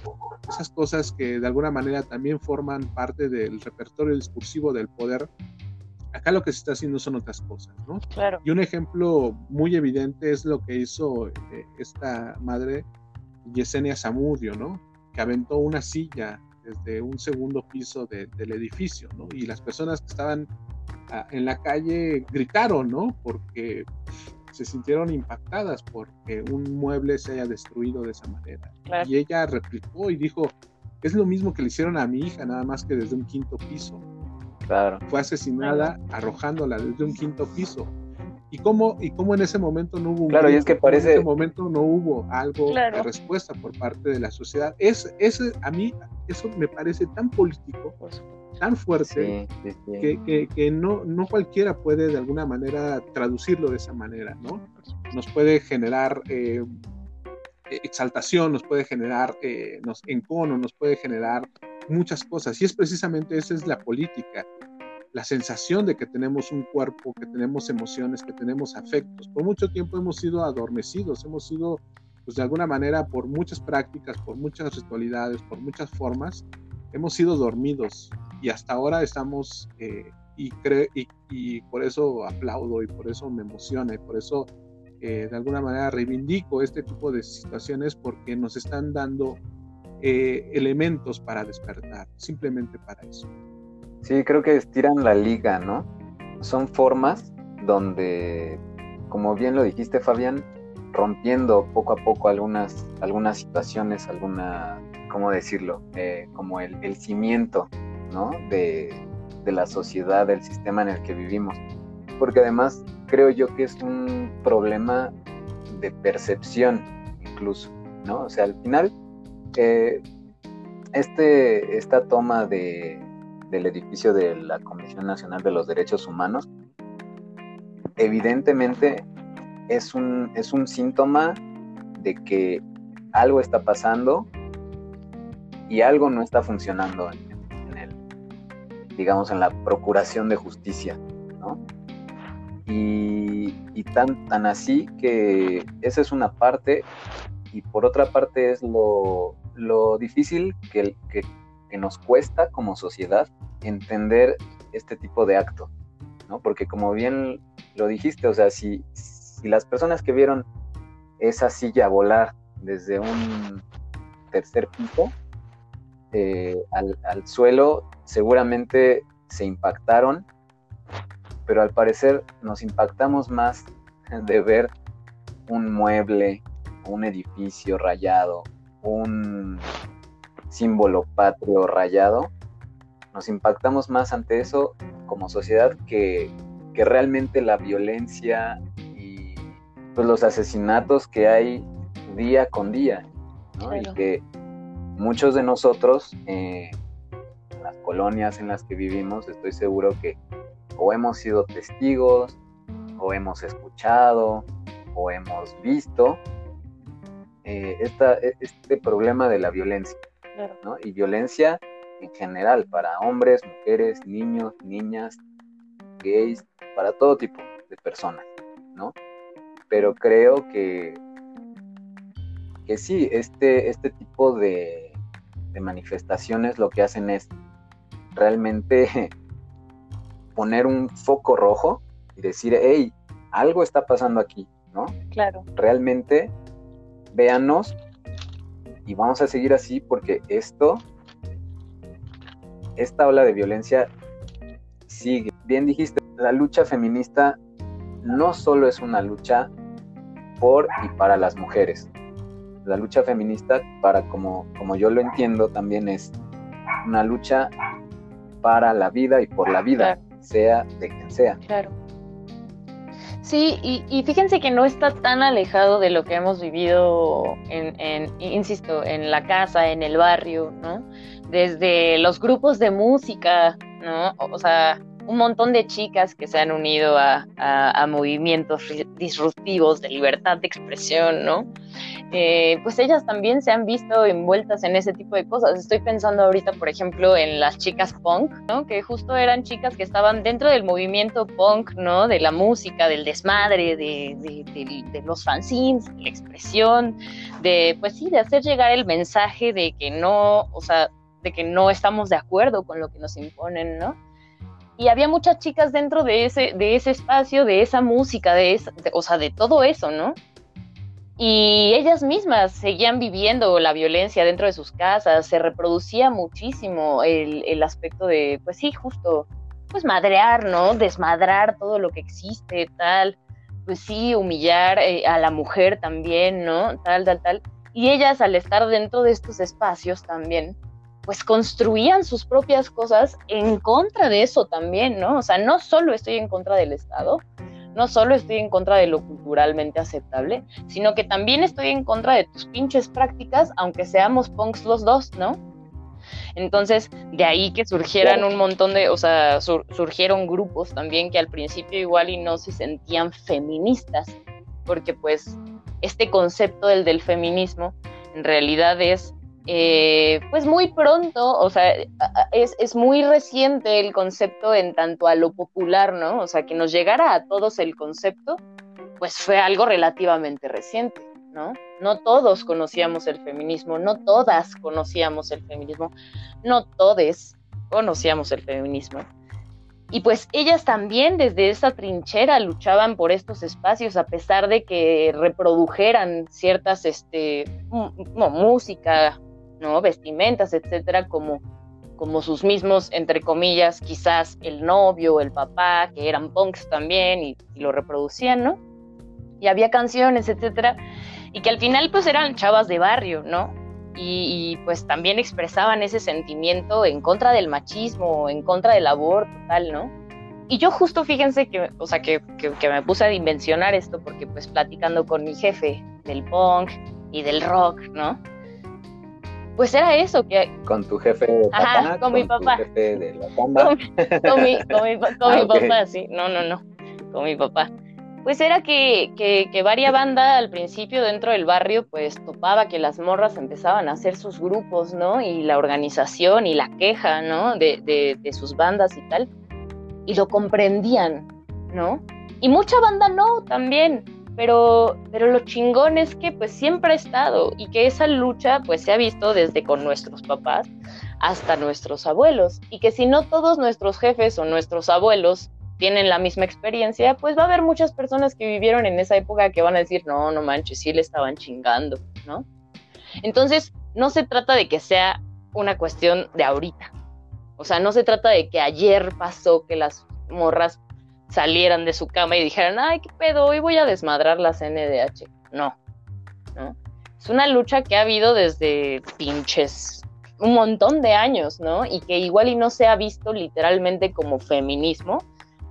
esas cosas que de alguna manera también forman parte del repertorio discursivo del poder. Acá lo que se está haciendo son otras cosas, ¿no? Claro. Y un ejemplo muy evidente es lo que hizo eh, esta madre Yesenia Zamudio, ¿no? Que aventó una silla desde un segundo piso del edificio, ¿no? Y las personas que estaban ah, en la calle gritaron, ¿no? Porque se sintieron impactadas porque un mueble se haya destruido de esa manera. Y ella replicó y dijo, es lo mismo que le hicieron a mi hija, nada más que desde un quinto piso. Claro. Fue asesinada arrojándola desde un quinto piso. ¿Y cómo, y cómo en ese momento no hubo un claro, y es que parece... en ese momento no hubo algo de respuesta por parte de la sociedad? Es, es, a mí eso me parece tan político, tan fuerte, Que, que, no, no cualquiera puede de alguna manera traducirlo de esa manera, ¿no? Nos puede generar eh, exaltación, nos puede generar eh, nos, encono, nos puede generar muchas cosas. Y es precisamente esa es la política la sensación de que tenemos un cuerpo, que tenemos emociones, que tenemos afectos. Por mucho tiempo hemos sido adormecidos, hemos sido, pues de alguna manera, por muchas prácticas, por muchas ritualidades, por muchas formas, hemos sido dormidos y hasta ahora estamos, eh, y, y, y, por eso aplaudo y por eso me emociona y por eso eh, de alguna manera reivindico este tipo de situaciones porque nos están dando eh, elementos para despertar, simplemente para eso. Sí, creo que estiran la liga, ¿no? Son formas donde, como bien lo dijiste, Fabián, rompiendo poco a poco algunas, algunas situaciones, alguna, ¿cómo decirlo? Eh, como el, el, cimiento, ¿no? De, de la sociedad, del sistema en el que vivimos. Porque además creo yo que es un problema de percepción incluso, ¿no? O sea, al final eh, este, esta toma de, del edificio de la Comisión Nacional de los Derechos Humanos, evidentemente es un, es un síntoma de que algo está pasando y algo no está funcionando en, el, digamos, en la procuración de justicia, ¿no? Y, tan, tan así que esa es una parte y por otra parte es lo, lo difícil que, que, nos cuesta como sociedad entender este tipo de acto, ¿no? Porque como bien lo dijiste, o sea, si, si las personas que vieron esa silla volar desde un tercer piso eh, al, al, suelo, seguramente se impactaron, pero al parecer nos impactamos más de ver un mueble, un edificio rayado, un símbolo patrio rayado, nos impactamos más ante eso como sociedad que, realmente la violencia y pues, los asesinatos que hay día con día, y que muchos de nosotros, eh, en las colonias en las que vivimos, estoy seguro que o hemos sido testigos, o hemos escuchado, o hemos visto eh, e, este problema de la violencia, ¿no? Y violencia en general para hombres, mujeres, niños, niñas, gays, para todo tipo de personas, ¿no? Pero creo que, que sí, este, este tipo de, de manifestaciones lo que hacen es realmente poner un foco rojo y decir, hey, algo está pasando aquí, ¿no? Claro. Realmente véanos y vamos a seguir así porque esto, esta ola de violencia sigue. Bien dijiste, la lucha feminista no solo es una lucha por y para las mujeres. La lucha feminista, para como, como yo lo entiendo, también es una lucha para la vida y por la vida, sea de quien sea. Claro. Sí, y, fíjense que no está tan alejado de lo que hemos vivido en, insisto, en la casa, en el barrio, ¿no? Desde los grupos de música, ¿no? O sea, un montón de chicas que se han unido a, movimientos disruptivos de libertad de expresión, ¿no? Eh, pues ellas también se han visto envueltas en ese tipo de cosas. Estoy pensando ahorita, por ejemplo, en las chicas punk, ¿no? Que justo eran chicas que estaban dentro del movimiento punk, ¿no? De la música, del desmadre, de, de los fanzines, de la expresión, de, pues sí, de hacer llegar el mensaje de que no, o sea, de que no estamos de acuerdo con lo que nos imponen, ¿no? Y había muchas chicas dentro de ese, de ese espacio, de esa música, de, o sea, de todo eso, ¿no? Y ellas mismas seguían viviendo la violencia dentro de sus casas, se reproducía muchísimo el, aspecto de, pues sí, justo, pues madrear, ¿no? Desmadrar todo lo que existe, tal, pues sí, humillar eh, a la mujer también, ¿no? Tal, tal, tal. Y ellas al estar dentro de estos espacios también, pues construían sus propias cosas en contra de eso también, ¿no? O sea, no solo estoy en contra del Estado, no solo estoy en contra de lo culturalmente aceptable, sino que también estoy en contra de tus pinches prácticas, aunque seamos punks los dos, ¿no? Entonces, de ahí que surgieran un montón de, o sea, surgieron grupos también que al principio igual y no se sentían feministas, porque pues este concepto del del feminismo en realidad es eh, pues muy pronto, o sea, es, muy reciente el concepto en tanto a lo popular, ¿no? O sea, que nos llegara a todos el concepto, pues fue algo relativamente reciente, ¿no? No todos conocíamos el feminismo, no todas conocíamos el feminismo, no todes conocíamos el feminismo. Y pues ellas también desde esa trinchera luchaban por estos espacios a pesar de que reprodujeran ciertas, este, música, ¿no? Vestimentas, etcétera, como, como sus mismos, entre comillas, quizás el novio, el papá, que eran punks también y, lo reproducían, ¿no? Y había canciones, etcétera, y que al final pues eran chavas de barrio, ¿no? Y, pues también expresaban ese sentimiento en contra del machismo, en contra del aborto, tal, ¿no? Y yo justo fíjense que, o sea, que, que, me puse a dimensionar esto porque pues platicando con mi jefe del punk y del rock, ¿no? Pues era eso que con tu jefe de Ajá, con, mi papá jefe de la con, con, mi, con mi, ah, papá sí no no no con mi papá pues era que, que, que varia banda al principio dentro del barrio pues topaba que las morras empezaban a hacer sus grupos, ¿no? Y la organización y la queja, ¿no? De, de, de sus bandas y tal. Y lo comprendían, ¿no? Y mucha banda no también, pero, pero lo chingón es que pues siempre ha estado y que esa lucha pues se ha visto desde con nuestros papás hasta nuestros abuelos y que si no todos nuestros jefes o nuestros abuelos tienen la misma experiencia, pues va a haber muchas personas que vivieron en esa época que van a decir, no, no manches, sí le estaban chingando, ¿no? Entonces, no se trata de que sea una cuestión de ahorita. O sea, no se trata de que ayer pasó que las morras salieran de su cama y dijeran, ay, qué pedo, hoy voy a desmadrar las NDH. No, ¿no? Es una lucha que ha habido desde pinches un montón de años, ¿no? Y que igual y no se ha visto literalmente como feminismo,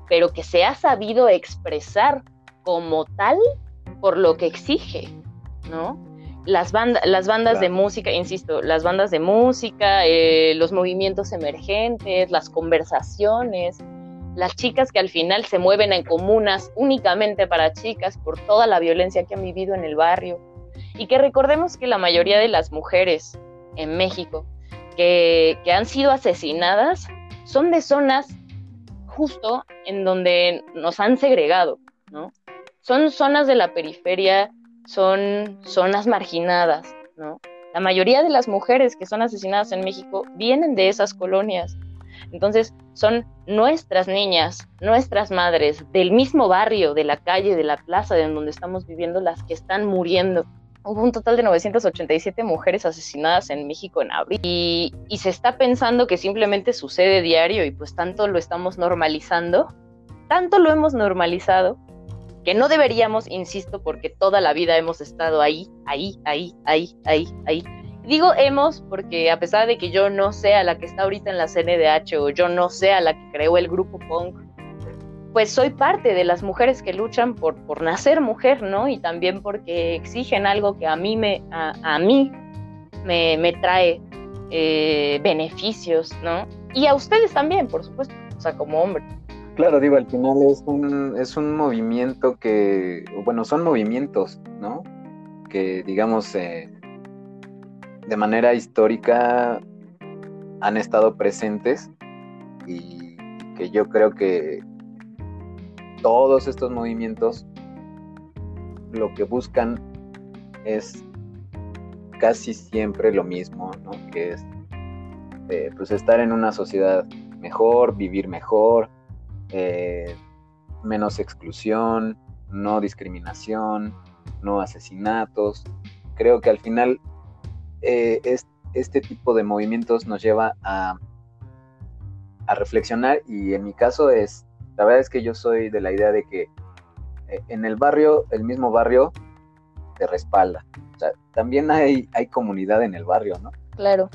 pero que se ha sabido expresar como tal por lo que exige, ¿no? Las, las bandas de música, insisto, las bandas de música, eh, los movimientos emergentes, las conversaciones, las chicas que al final se mueven en comunas únicamente para chicas por toda la violencia que han vivido en el barrio. Y que recordemos que la mayoría de las mujeres en México que, que han sido asesinadas son de zonas justo en donde nos han segregado, ¿no? Son zonas de la periferia, son zonas marginadas, ¿no? La mayoría de las mujeres que son asesinadas en México vienen de esas colonias. Entonces, son nuestras niñas, nuestras madres, del mismo barrio, de la calle, de la plaza, de donde estamos viviendo, las que están muriendo. Hubo un total de 987 mujeres asesinadas en México en abril y, se está pensando que simplemente sucede diario y pues tanto lo estamos normalizando, tanto lo hemos normalizado, que no deberíamos, insisto, porque toda la vida hemos estado ahí, ahí, ahí, ahí, ahí, ahí. Digo hemos porque a pesar de que yo no sea la que está ahorita en la CNDH o yo no sea la que creó el grupo punk pues soy parte de las mujeres que luchan por, por nacer mujer, ¿no? Y también porque exigen algo que a mí me, a, mí me, trae eh, beneficios, ¿no? Y a ustedes también, por supuesto, o sea, como hombre. Claro, digo, al final es un, es un movimiento que, bueno, son movimientos, ¿no? Que, digamos, eh, de manera histórica han estado presentes y que yo creo que todos estos movimientos lo que buscan es casi siempre lo mismo, ¿no? que es eh, pues estar en una sociedad mejor, vivir mejor, eh, menos exclusión, no discriminación, no asesinatos. Creo que al final eh, este tipo de movimientos nos lleva a, a reflexionar y en mi caso es la verdad es que yo soy de la idea de que eh, en el barrio, el mismo barrio, te respalda. O sea, también hay, hay comunidad en el barrio, ¿no? Claro.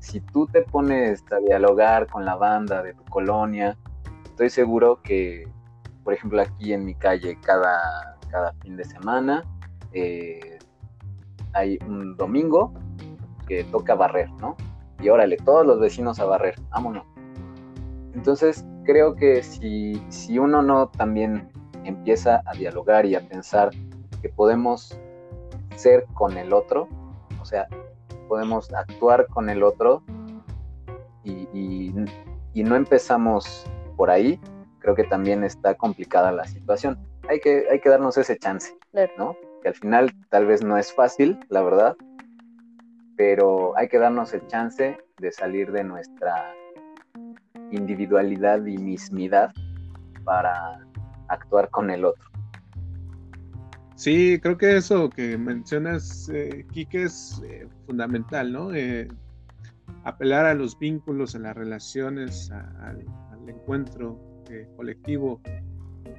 Si tú te pones a dialogar con la banda de tu colonia, estoy seguro que, por ejemplo, aquí en mi calle, cada, cada fin de semana, eh, hay un domingo que toca barrer, ¿no? Y órale, todos los vecinos a barrer, vámonos. Entonces, creo que si, si uno no también empieza a dialogar y a pensar que podemos ser con el otro, o sea, podemos actuar con el otro y, no empezamos por ahí, creo que también está complicada la situación. Hay que, hay que darnos ese chance, ¿no? Que al final tal vez no es fácil, la verdad, pero hay que darnos el chance de salir de nuestra individualidad y mismidad para actuar con el otro. Sí, creo que eso que mencionas, eh, Kike, es eh, fundamental, ¿no? Eh, apelar a los vínculos, a las relaciones, al, encuentro colectivo,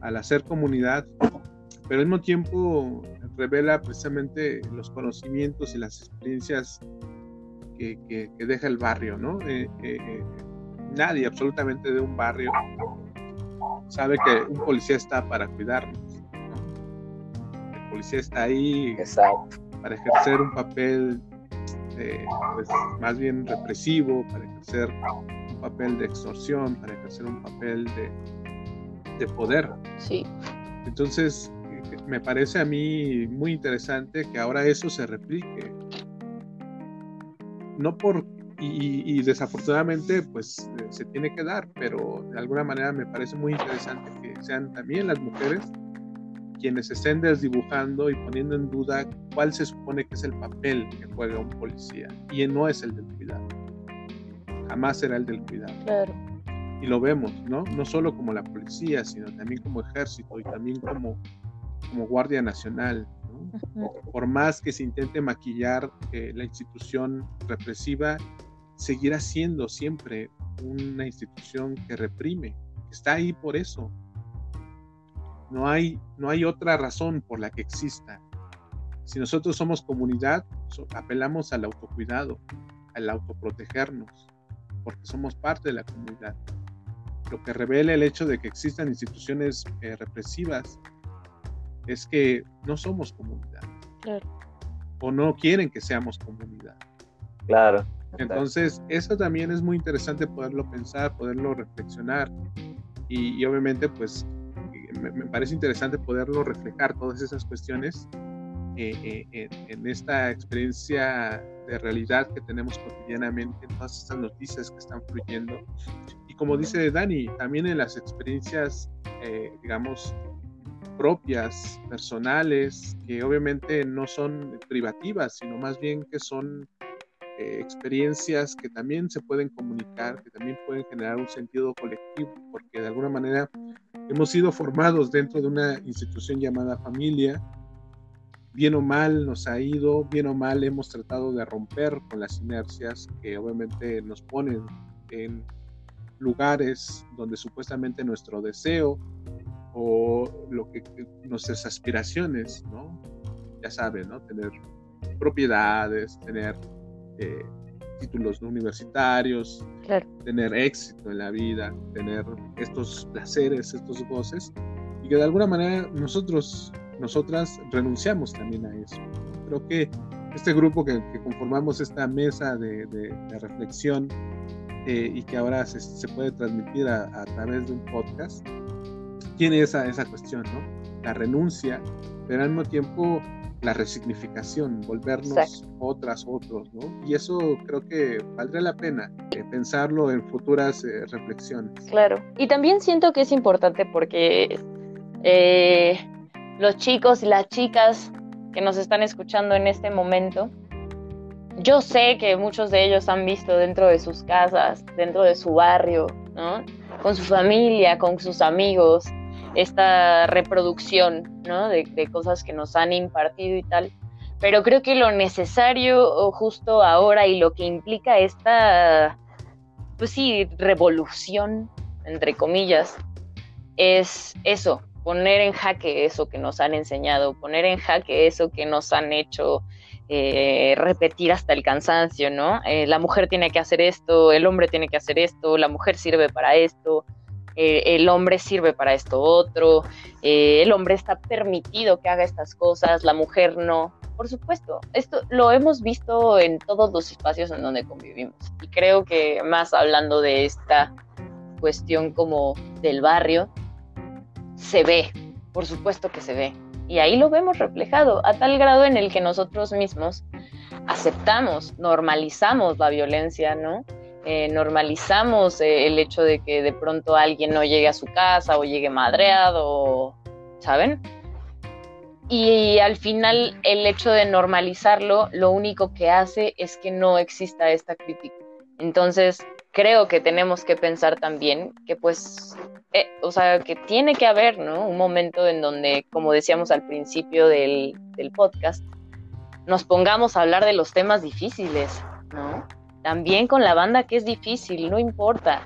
al hacer comunidad, pero al mismo tiempo revela precisamente los conocimientos y las experiencias que, que deja el barrio, ¿no? nadie absolutamente de un barrio sabe que un policía está para cuidarnos. El policía está ahí para ejercer un papel eh, pues, más bien represivo, para ejercer un papel de extorsión, para ejercer un papel de, de poder. Sí. Entonces, me parece a mí muy interesante que ahora eso se replique. No por, y, desafortunadamente, pues eh, se tiene que dar, pero de alguna manera me parece muy interesante que sean también las mujeres quienes estén desdibujando y poniendo en duda cuál se supone que es el papel que juega un policía. Y no es el del cuidado. Jamás será el del cuidado. Claro. Y lo vemos, ¿no? No solo como la policía, sino también como ejército y también como como Guardia Nacional. Por más que se intente maquillar eh, la institución represiva, seguirá siendo siempre una institución que reprime, está ahí por eso. No hay, no hay otra razón por la que exista. Si nosotros somos comunidad, apelamos al autocuidado, al autoprotegernos, porque somos parte de la comunidad. Lo que revela el hecho de que existan instituciones eh, represivas es que no somos comunidad. O no quieren que seamos comunidad. Claro. Entonces, eso también es muy interesante poderlo pensar, poderlo reflexionar. Y, obviamente, pues, me, parece interesante poderlo reflejar todas esas cuestiones eh, eh, en, esta experiencia de realidad que tenemos cotidianamente, en todas estas noticias que están fluyendo. Y como dice Dani, también en las experiencias, eh, digamos, propias, personales, que obviamente no son privativas, sino más bien que son eh, experiencias que también se pueden comunicar, que también pueden generar un sentido colectivo, porque de alguna manera hemos sido formados dentro de una institución llamada familia, bien o mal nos ha ido, bien o mal hemos tratado de romper con las inercias que obviamente nos ponen en lugares donde supuestamente nuestro deseo o lo que nuestras aspiraciones, ¿no? Ya saben, ¿no? Tener propiedades, tener eh, títulos universitarios, tener éxito en la vida, tener estos placeres, estos goces, y que de alguna manera nosotros, nosotras renunciamos también a eso. Creo que este grupo que, conformamos esta mesa de, reflexión eh, y que ahora se, puede transmitir a, a, través de un podcast, tiene esa, esa cuestión, ¿no? La renuncia, pero al mismo tiempo la resignificación, volvernos otras, otros, ¿no? Y eso creo que valdría la pena eh, pensarlo en futuras eh, reflexiones. Claro, y también siento que es importante porque eh, los chicos y las chicas que nos están escuchando en este momento, yo sé que muchos de ellos han visto dentro de sus casas, dentro de su barrio, ¿no? Con su familia, con sus amigos, esta reproducción ¿no? de, cosas que nos han impartido y tal. Pero creo que lo necesario justo ahora y lo que implica esta, pues sí, revolución, entre comillas, es eso, poner en jaque eso que nos han enseñado, poner en jaque eso que nos han hecho eh, repetir hasta el cansancio, ¿no? Eh, la mujer tiene que hacer esto, el hombre tiene que hacer esto, la mujer sirve para esto, eh, el hombre sirve para esto otro, eh, el hombre está permitido que haga estas cosas, la mujer no. Por supuesto, esto lo hemos visto en todos los espacios en donde convivimos. Y creo que más hablando de esta cuestión como del barrio, se ve, por supuesto que se ve. Y ahí lo vemos reflejado, a tal grado en el que nosotros mismos aceptamos, normalizamos la violencia, ¿no? Eh, normalizamos eh, el hecho de que de pronto alguien no llegue a su casa o llegue madreado, ¿saben? Y al final el hecho de normalizarlo lo único que hace es que no exista esta crítica. Entonces creo que tenemos que pensar también que pues, eh, o sea, que tiene que haber, ¿no? Un momento en donde, como decíamos al principio del, del podcast, nos pongamos a hablar de los temas difíciles, ¿no? También con la banda que es difícil, no importa.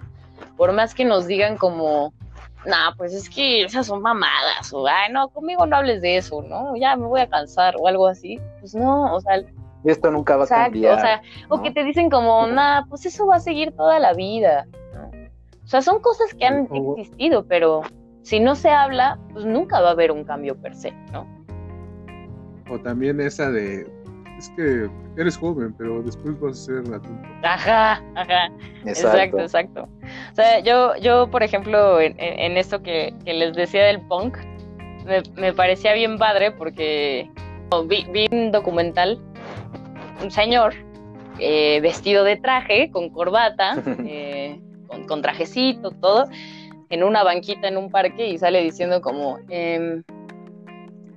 Por más que nos digan como, nah, pues es que esas son mamadas, o, ay, no, conmigo no hables de eso, ¿no? Ya me voy a cansar, o algo así. Pues no, o sea. esto nunca va a cambiar. O sea, o que te dicen como, nah, pues eso va a seguir toda la vida. O sea, son cosas que han existido, pero si no se habla, pues nunca va a haber un cambio per se, ¿no? O también esa de, es que eres joven, pero después vas a ser adulto. Ajá, ajá. Exacto, exacto. O sea, yo, yo por ejemplo, en, esto que, les decía del punk, me, parecía bien padre porque vi, un documental, un señor eh, vestido de traje, con corbata, eh, con, trajecito, todo, en una banquita en un parque y sale diciendo como, em,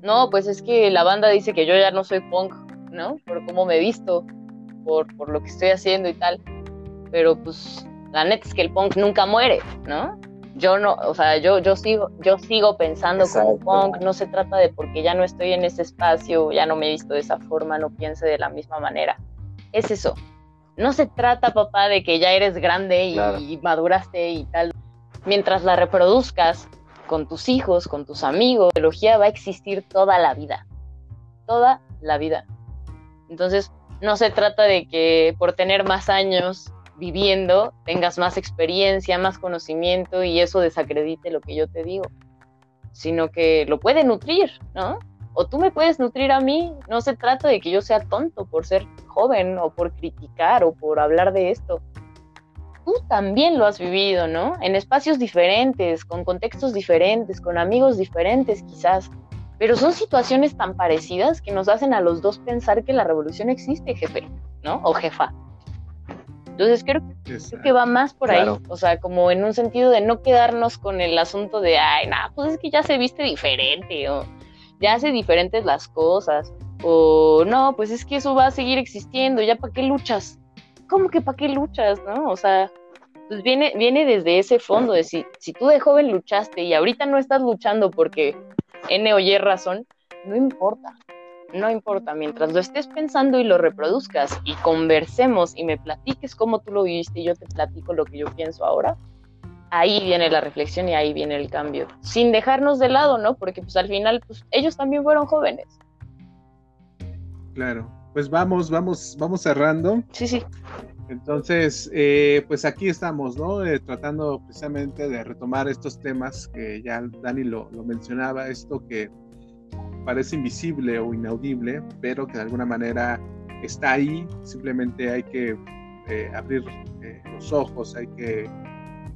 no, pues es que la banda dice que yo ya no soy punk, ¿no? Por cómo me he visto, por, por lo que estoy haciendo y tal. Pero pues la neta es que el punk nunca muere, ¿no? Yo no, o sea, yo, yo sigo, yo sigo pensando como punk, no se trata de porque ya no estoy en ese espacio, ya no me he visto de esa forma, no piense de la misma manera. Es eso. No se trata, papá, de que ya eres grande y maduraste y tal. Mientras la reproduzcas con tus hijos, con tus amigos, la biología va a existir toda la vida. Toda la vida. Entonces, no se trata de que por tener más años viviendo tengas más experiencia, más conocimiento y eso desacredite lo que yo te digo, sino que lo puede nutrir, ¿no? O tú me puedes nutrir a mí, no se trata de que yo sea tonto por ser joven o por criticar o por hablar de esto. Tú también lo has vivido, ¿no? En espacios diferentes, con contextos diferentes, con amigos diferentes quizás, pero son situaciones tan parecidas que nos hacen a los dos pensar que la revolución existe, jefe, ¿no? O jefa. Entonces creo, que va más por ahí, o sea, como en un sentido de no quedarnos con el asunto de, ay, nada, pues es que ya se viste diferente, o ya hace diferentes las cosas, o no, pues es que eso va a seguir existiendo, ya para qué luchas. ¿Cómo que para qué luchas, no? O sea, pues viene, viene desde ese fondo de si, si tú de joven luchaste y ahorita no estás luchando porque N o Y razón, no importa, no importa, mientras lo estés pensando y lo reproduzcas y conversemos y me platiques cómo tú lo viviste y yo te platico lo que yo pienso ahora, ahí viene la reflexión y ahí viene el cambio, sin dejarnos de lado, ¿no? Porque pues al final pues ellos también fueron jóvenes. Claro, pues vamos, vamos, vamos cerrando. Sí, sí. Entonces, eh, pues aquí estamos, ¿no? Eh, tratando precisamente de retomar estos temas que ya Dani lo, mencionaba, esto que parece invisible o inaudible, pero que de alguna manera está ahí, simplemente hay que eh, abrir los ojos, hay que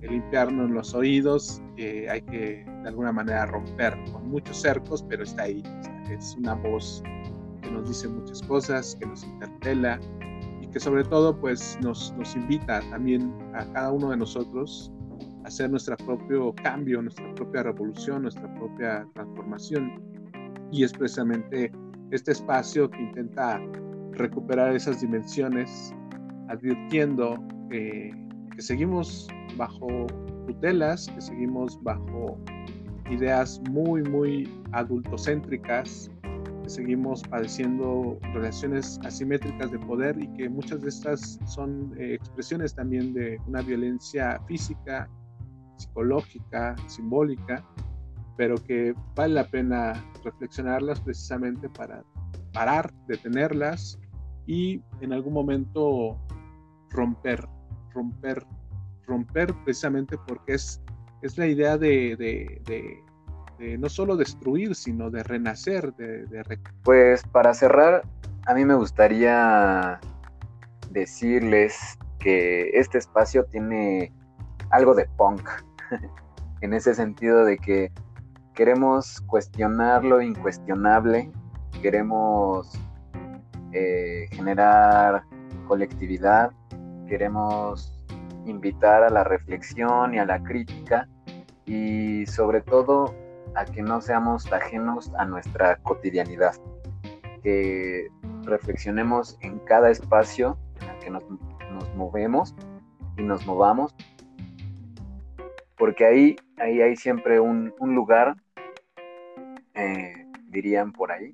limpiarnos los oídos, hay que de alguna manera romper con muchos cercos, pero está ahí, es una voz que nos dice muchas cosas, que nos interpela, que sobre todo pues nos, nos invita también a cada uno de nosotros a hacer nuestro propio cambio, nuestra propia revolución, nuestra propia transformación. Y es precisamente este espacio que intenta recuperar esas dimensiones, advirtiendo que seguimos bajo tutelas, que seguimos bajo ideas muy, muy adultocéntricas, seguimos padeciendo relaciones asimétricas de poder y que muchas de estas son eh, expresiones también de una violencia física, psicológica, simbólica, pero que vale la pena reflexionarlas precisamente para parar, detenerlas y en algún momento romper, romper, romper precisamente porque es, es la idea de no solo destruir, sino de renacer, de, Pues para cerrar, a mí me gustaría decirles que este espacio tiene algo de punk, en ese sentido de que queremos cuestionar lo incuestionable, queremos eh, generar colectividad, queremos invitar a la reflexión y a la crítica y sobre todo a que no seamos ajenos a nuestra cotidianidad, que reflexionemos en cada espacio en el que nos, movemos y nos movamos, porque ahí, ahí hay siempre un, lugar, eh, dirían por ahí,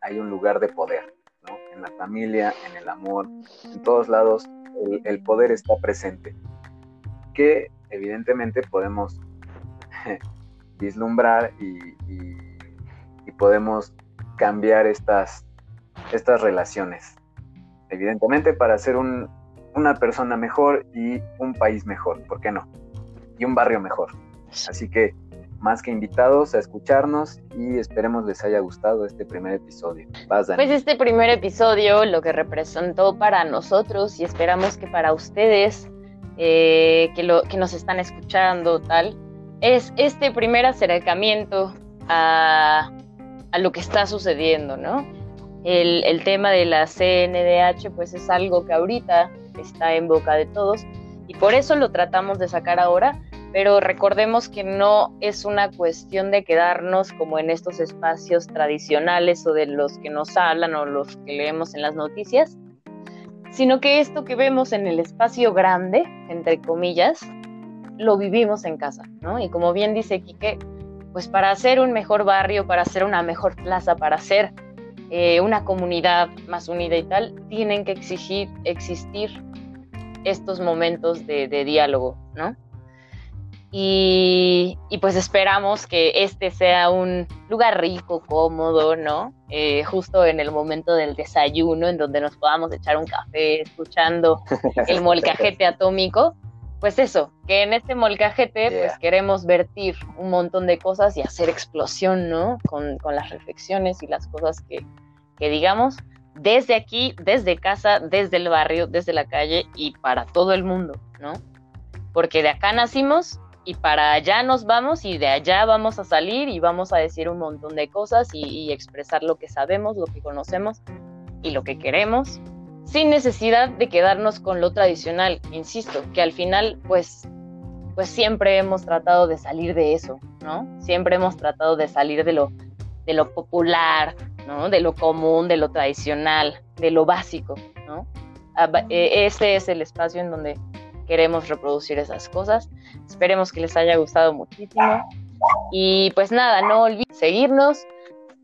hay un lugar de poder, ¿no? En la familia, en el amor, en todos lados el, el poder está presente, que evidentemente podemos vislumbrar y, podemos cambiar estas, estas relaciones. Evidentemente para ser una persona mejor y un país mejor, ¿por qué no? Y un barrio mejor. Así que más que invitados a escucharnos y esperemos les haya gustado este primer episodio. pues este primer episodio lo que representó para nosotros y esperamos que para ustedes eh, que, lo, que nos están escuchando tal, es este primer acercamiento a, a lo que está sucediendo, ¿no? El, el, tema de la CNDH pues es algo que ahorita está en boca de todos y por eso lo tratamos de sacar ahora, pero recordemos que no es una cuestión de quedarnos como en estos espacios tradicionales o de los que nos hablan o los que leemos en las noticias, sino que esto que vemos en el espacio grande, entre comillas, lo vivimos en casa, ¿no? Y como bien dice Quique, pues para hacer un mejor barrio, para hacer una mejor plaza, para hacer eh, una comunidad más unida y tal, tienen que exigir, existir estos momentos de, de diálogo, ¿no? Y, pues esperamos que este sea un lugar rico, cómodo, ¿no? Eh, justo en el momento del desayuno, en donde nos podamos echar un café escuchando el molcajete atómico. Pues eso, que en este molcajete pues queremos vertir un montón de cosas y hacer explosión, ¿no? Con, con las reflexiones y las cosas que, que digamos desde aquí, desde casa, desde el barrio, desde la calle y para todo el mundo, ¿no? Porque de acá nacimos y para allá nos vamos y de allá vamos a salir y vamos a decir un montón de cosas y, expresar lo que sabemos, lo que conocemos y lo que queremos, sin necesidad de quedarnos con lo tradicional, insisto, que al final pues pues siempre hemos tratado de salir de eso, ¿no? Siempre hemos tratado de salir de lo, de lo popular, ¿no? De lo común, de lo tradicional, de lo básico, ¿no? Ah, e, ese es el espacio en donde queremos reproducir esas cosas. Esperemos que les haya gustado muchísimo. Y pues nada, no olviden seguirnos,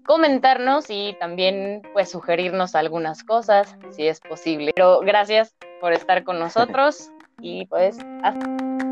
comentarnos y también pues sugerirnos algunas cosas si es posible. Pero gracias por estar con nosotros y pues hasta